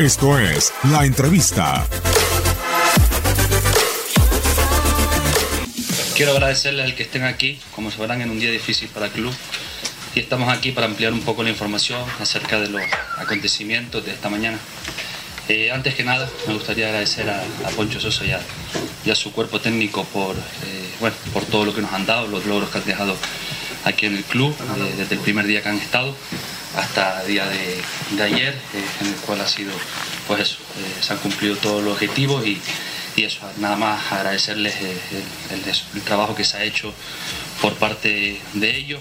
Esto es La Entrevista. Quiero agradecerles al que estén aquí, como sabrán, en un día difícil para el club. Y estamos aquí para ampliar un poco la información acerca de los acontecimientos de esta mañana. Eh, antes que nada, me gustaría agradecer a, Poncho Sosa y a, y a su cuerpo técnico por, eh, bueno, por todo lo que nos han dado, los logros que han dejado aquí en el club, eh, desde el primer día que han estado hasta día de, ayer, eh, en el cual ha sido, pues eh, se han cumplido todos los objetivos y, y eso, nada más agradecerles eh, el, trabajo que se ha hecho por parte de ellos.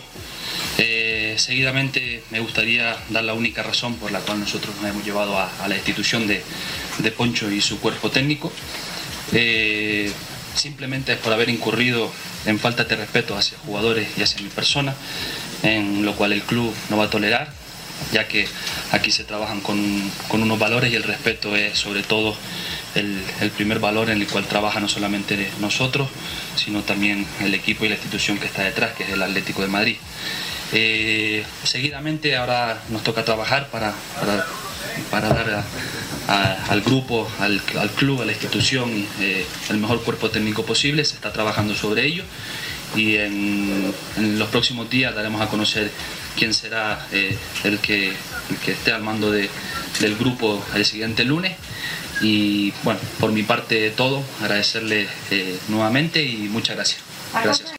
Seguidamente me gustaría dar la única razón por la cual nosotros nos hemos llevado a, la institución de, de Poncho y su cuerpo técnico. Simplemente es por haber incurrido en falta de respeto hacia jugadores y hacia mi persona, en lo cual el club no va a tolerar, ya que aquí se trabajan con, con unos valores y el respeto es sobre todo el, el primer valor en el cual trabaja no solamente nosotros, sino también el equipo y la institución que está detrás, que es el Atlético de Madrid. Eh, seguidamente ahora nos toca trabajar para, para, para dar al grupo, al, al club, a la institución eh, el mejor cuerpo técnico posible. Se está trabajando sobre ello y en, en los próximos días daremos a conocer quién será eh, el, que, el que esté al mando de- del grupo el siguiente lunes. Y bueno, por mi parte todo, agradecerle eh, nuevamente y muchas gracias. Gracias.